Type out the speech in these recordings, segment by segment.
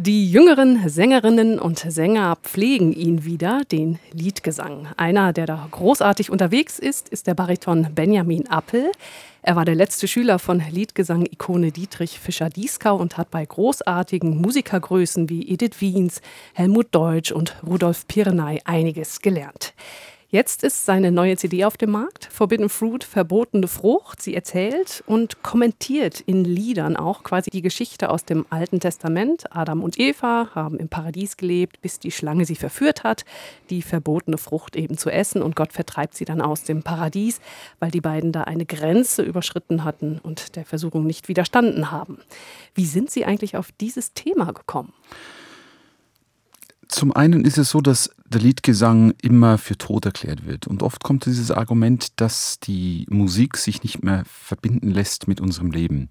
Die jüngeren Sängerinnen und Sänger pflegen ihn wieder, den Liedgesang. Einer, der da großartig unterwegs ist, ist der Bariton Benjamin Appel. Er war der letzte Schüler von Liedgesang-Ikone Dietrich Fischer-Dieskau und hat bei großartigen Musikergrößen wie Edith Wiens, Helmut Deutsch und Rudolf Pirnay einiges gelernt. Jetzt ist seine neue CD auf dem Markt, Forbidden Fruit, verbotene Frucht. Sie erzählt und kommentiert in Liedern auch quasi die Geschichte aus dem Alten Testament. Adam und Eva haben im Paradies gelebt, bis die Schlange sie verführt hat, die verbotene Frucht eben zu essen und Gott vertreibt sie dann aus dem Paradies, weil die beiden da eine Grenze überschritten hatten und der Versuchung nicht widerstanden haben. Wie sind Sie eigentlich auf dieses Thema gekommen? Zum einen ist es so, dass der Liedgesang immer für tot erklärt wird. Und oft kommt dieses Argument, dass die Musik sich nicht mehr verbinden lässt mit unserem Leben.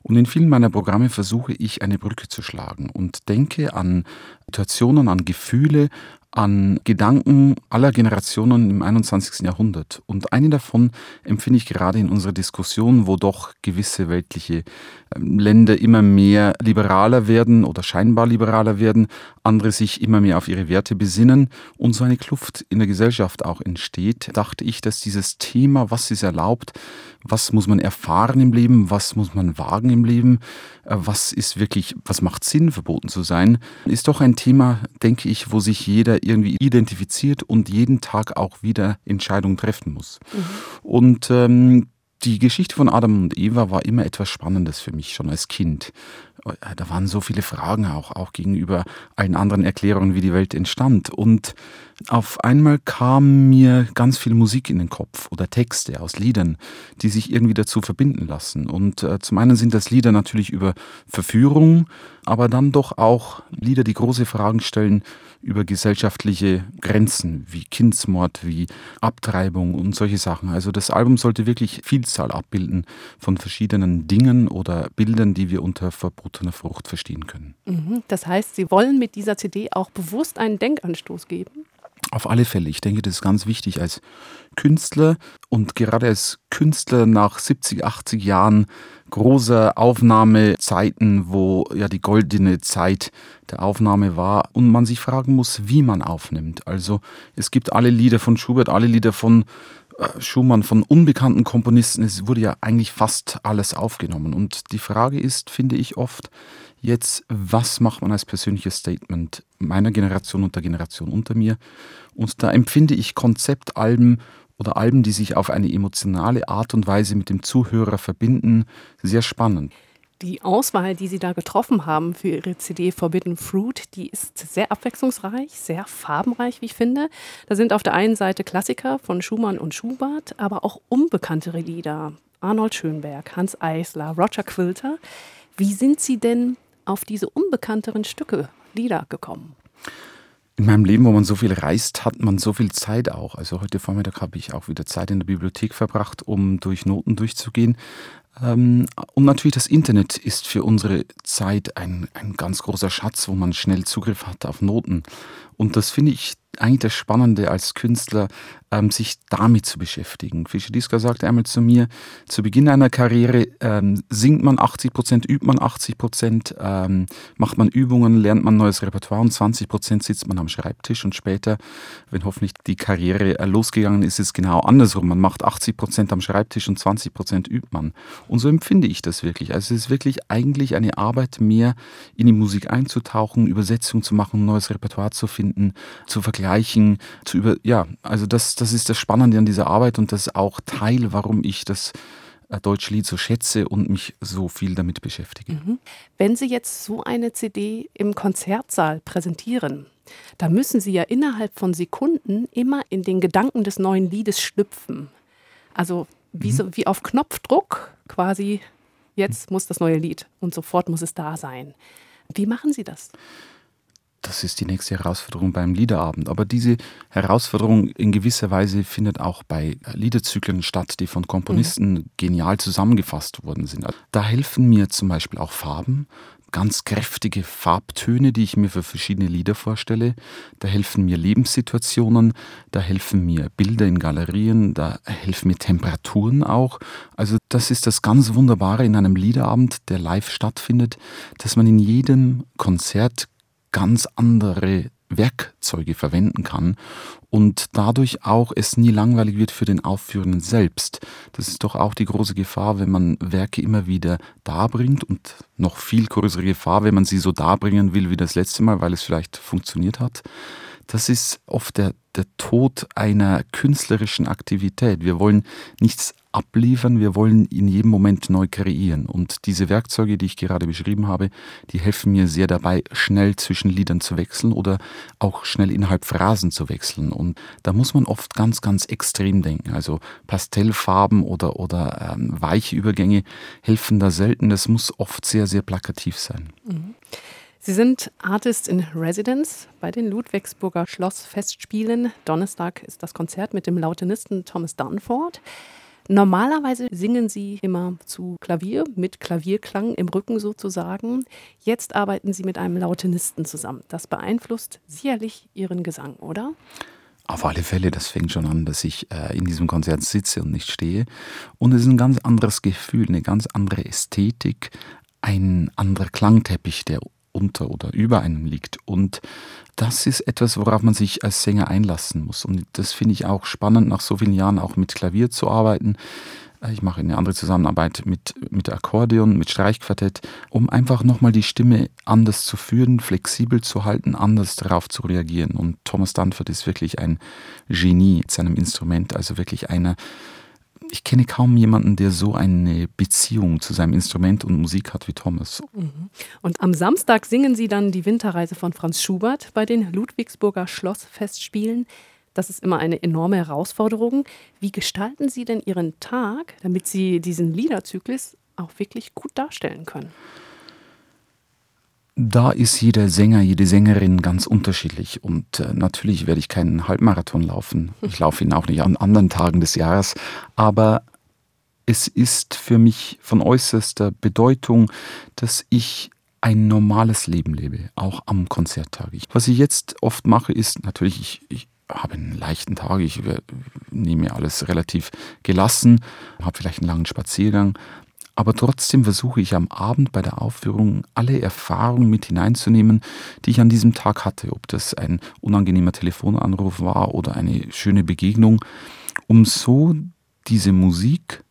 Und in vielen meiner Programme versuche ich eine Brücke zu schlagen und denke an Situationen, an Gefühle, an Gedanken aller Generationen im 21. Jahrhundert. Und eine davon empfinde ich gerade in unserer Diskussion, wo doch gewisse weltliche ähm, Länder immer mehr liberaler werden oder scheinbar liberaler werden, andere sich immer mehr auf ihre Werte besinnen und so eine Kluft in der Gesellschaft auch entsteht, dachte ich, dass dieses Thema, was ist erlaubt, was muss man erfahren im Leben, was muss man wagen im Leben, äh, was ist wirklich, was macht Sinn, verboten zu sein, ist doch ein Thema, denke ich, wo sich jeder irgendwie identifiziert und jeden Tag auch wieder Entscheidungen treffen muss. Mhm. Und ähm, die Geschichte von Adam und Eva war immer etwas Spannendes für mich, schon als Kind. Äh, da waren so viele Fragen auch, auch gegenüber allen anderen Erklärungen, wie die Welt entstand. Und auf einmal kam mir ganz viel Musik in den Kopf oder Texte aus Liedern, die sich irgendwie dazu verbinden lassen. Und äh, zum einen sind das Lieder natürlich über Verführung, aber dann doch auch Lieder, die große Fragen stellen über gesellschaftliche Grenzen wie Kindsmord, wie Abtreibung und solche Sachen. Also das Album sollte wirklich Vielzahl abbilden von verschiedenen Dingen oder Bildern, die wir unter verbotener Frucht verstehen können. Mhm. Das heißt, Sie wollen mit dieser CD auch bewusst einen Denkanstoß geben? Auf alle Fälle. Ich denke, das ist ganz wichtig als Künstler und gerade als Künstler nach 70, 80 Jahren großer Aufnahmezeiten, wo ja die goldene Zeit der Aufnahme war und man sich fragen muss, wie man aufnimmt. Also es gibt alle Lieder von Schubert, alle Lieder von Schumann, von unbekannten Komponisten. Es wurde ja eigentlich fast alles aufgenommen. Und die Frage ist, finde ich oft, jetzt, was macht man als persönliches Statement meiner Generation und der Generation unter mir? Und da empfinde ich Konzeptalben oder Alben, die sich auf eine emotionale Art und Weise mit dem Zuhörer verbinden, sehr spannend. Die Auswahl, die Sie da getroffen haben für Ihre CD Forbidden Fruit, die ist sehr abwechslungsreich, sehr farbenreich, wie ich finde. Da sind auf der einen Seite Klassiker von Schumann und Schubert, aber auch unbekanntere Lieder. Arnold Schönberg, Hans Eisler, Roger Quilter. Wie sind Sie denn auf diese unbekannteren Stücke, Lieder gekommen? In meinem Leben, wo man so viel reist, hat man so viel Zeit auch. Also heute Vormittag habe ich auch wieder Zeit in der Bibliothek verbracht, um durch Noten durchzugehen. Ähm, und natürlich das Internet ist für unsere Zeit ein, ein ganz großer Schatz, wo man schnell Zugriff hat auf Noten. Und das finde ich eigentlich das Spannende als Künstler, ähm, sich damit zu beschäftigen. Fischer Diska sagte einmal zu mir, zu Beginn einer Karriere ähm, singt man 80 Prozent, übt man 80 Prozent, ähm, macht man Übungen, lernt man neues Repertoire und 20 Prozent sitzt man am Schreibtisch und später, wenn hoffentlich die Karriere äh, losgegangen ist, ist es genau andersrum. Man macht 80 Prozent am Schreibtisch und 20 Prozent übt man. Und so empfinde ich das wirklich. Also es ist wirklich eigentlich eine Arbeit mehr, in die Musik einzutauchen, Übersetzung zu machen, neues Repertoire zu finden, zu vergleichen, zu über, ja, also das, das ist das Spannende an dieser Arbeit und das ist auch Teil, warum ich das äh, deutsche Lied so schätze und mich so viel damit beschäftige. Mhm. Wenn Sie jetzt so eine CD im Konzertsaal präsentieren, da müssen Sie ja innerhalb von Sekunden immer in den Gedanken des neuen Liedes schlüpfen. Also wie, mhm. so, wie auf Knopfdruck quasi, jetzt muss das neue Lied und sofort muss es da sein. Wie machen Sie das? Das ist die nächste Herausforderung beim Liederabend. Aber diese Herausforderung in gewisser Weise findet auch bei Liederzyklen statt, die von Komponisten mhm. genial zusammengefasst worden sind. Da helfen mir zum Beispiel auch Farben, ganz kräftige Farbtöne, die ich mir für verschiedene Lieder vorstelle. Da helfen mir Lebenssituationen, da helfen mir Bilder in Galerien, da helfen mir Temperaturen auch. Also das ist das ganz Wunderbare in einem Liederabend, der live stattfindet, dass man in jedem Konzert ganz andere Werkzeuge verwenden kann und dadurch auch es nie langweilig wird für den Aufführenden selbst. Das ist doch auch die große Gefahr, wenn man Werke immer wieder darbringt und noch viel größere Gefahr, wenn man sie so darbringen will wie das letzte Mal, weil es vielleicht funktioniert hat. Das ist oft der, der Tod einer künstlerischen Aktivität. Wir wollen nichts abliefern, wir wollen in jedem Moment neu kreieren. Und diese Werkzeuge, die ich gerade beschrieben habe, die helfen mir sehr dabei, schnell zwischen Liedern zu wechseln oder auch schnell innerhalb Phrasen zu wechseln. Und da muss man oft ganz, ganz extrem denken. Also Pastellfarben oder, oder ähm, weiche Übergänge helfen da selten. Das muss oft sehr, sehr plakativ sein. Mhm. Sie sind Artist in Residence bei den Ludwigsburger Schlossfestspielen. Donnerstag ist das Konzert mit dem Lautenisten Thomas Dunford. Normalerweise singen Sie immer zu Klavier, mit Klavierklang im Rücken sozusagen. Jetzt arbeiten Sie mit einem Lautenisten zusammen. Das beeinflusst sicherlich Ihren Gesang, oder? Auf alle Fälle, das fängt schon an, dass ich äh, in diesem Konzert sitze und nicht stehe. Und es ist ein ganz anderes Gefühl, eine ganz andere Ästhetik, ein anderer Klangteppich, der unter oder über einem liegt. Und das ist etwas, worauf man sich als Sänger einlassen muss. Und das finde ich auch spannend, nach so vielen Jahren auch mit Klavier zu arbeiten. Äh, ich mache eine andere Zusammenarbeit mit, mit Akkordeon, mit Streichquartett, um einfach nochmal die Stimme anders zu führen, flexibel zu halten, anders darauf zu reagieren. Und Thomas Dunford ist wirklich ein Genie mit seinem Instrument, also wirklich einer, ich kenne kaum jemanden, der so eine Beziehung zu seinem Instrument und Musik hat wie Thomas. Mhm. Und am Samstag singen Sie dann die Winterreise von Franz Schubert bei den Ludwigsburger Schlossfestspielen. Das ist immer eine enorme Herausforderung. Wie gestalten Sie denn Ihren Tag, damit Sie diesen Liederzyklus auch wirklich gut darstellen können? Da ist jeder Sänger, jede Sängerin ganz unterschiedlich. Und äh, natürlich werde ich keinen Halbmarathon laufen. Ich laufe ihn auch nicht an anderen Tagen des Jahres. Aber es ist für mich von äußerster Bedeutung, dass ich ein normales Leben lebe, auch am Konzerttag. Was ich jetzt oft mache, ist natürlich, ich, ich habe einen leichten Tag, ich nehme alles relativ gelassen, habe vielleicht einen langen Spaziergang, aber trotzdem versuche ich am Abend bei der Aufführung alle Erfahrungen mit hineinzunehmen, die ich an diesem Tag hatte, ob das ein unangenehmer Telefonanruf war oder eine schöne Begegnung, um so diese Musik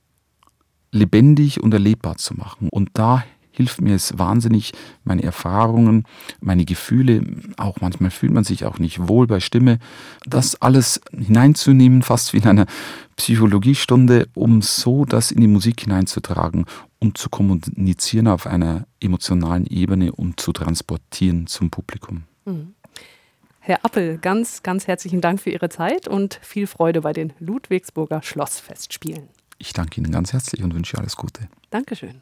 lebendig und erlebbar zu machen. Und da hilft mir es wahnsinnig, meine Erfahrungen, meine Gefühle, auch manchmal fühlt man sich auch nicht wohl bei Stimme, das alles hineinzunehmen, fast wie in einer Psychologiestunde, um so das in die Musik hineinzutragen und zu kommunizieren auf einer emotionalen Ebene und zu transportieren zum Publikum. Mhm. Herr Appel, ganz, ganz herzlichen Dank für Ihre Zeit und viel Freude bei den Ludwigsburger Schlossfestspielen. Ich danke Ihnen ganz herzlich und wünsche alles Gute. Dankeschön.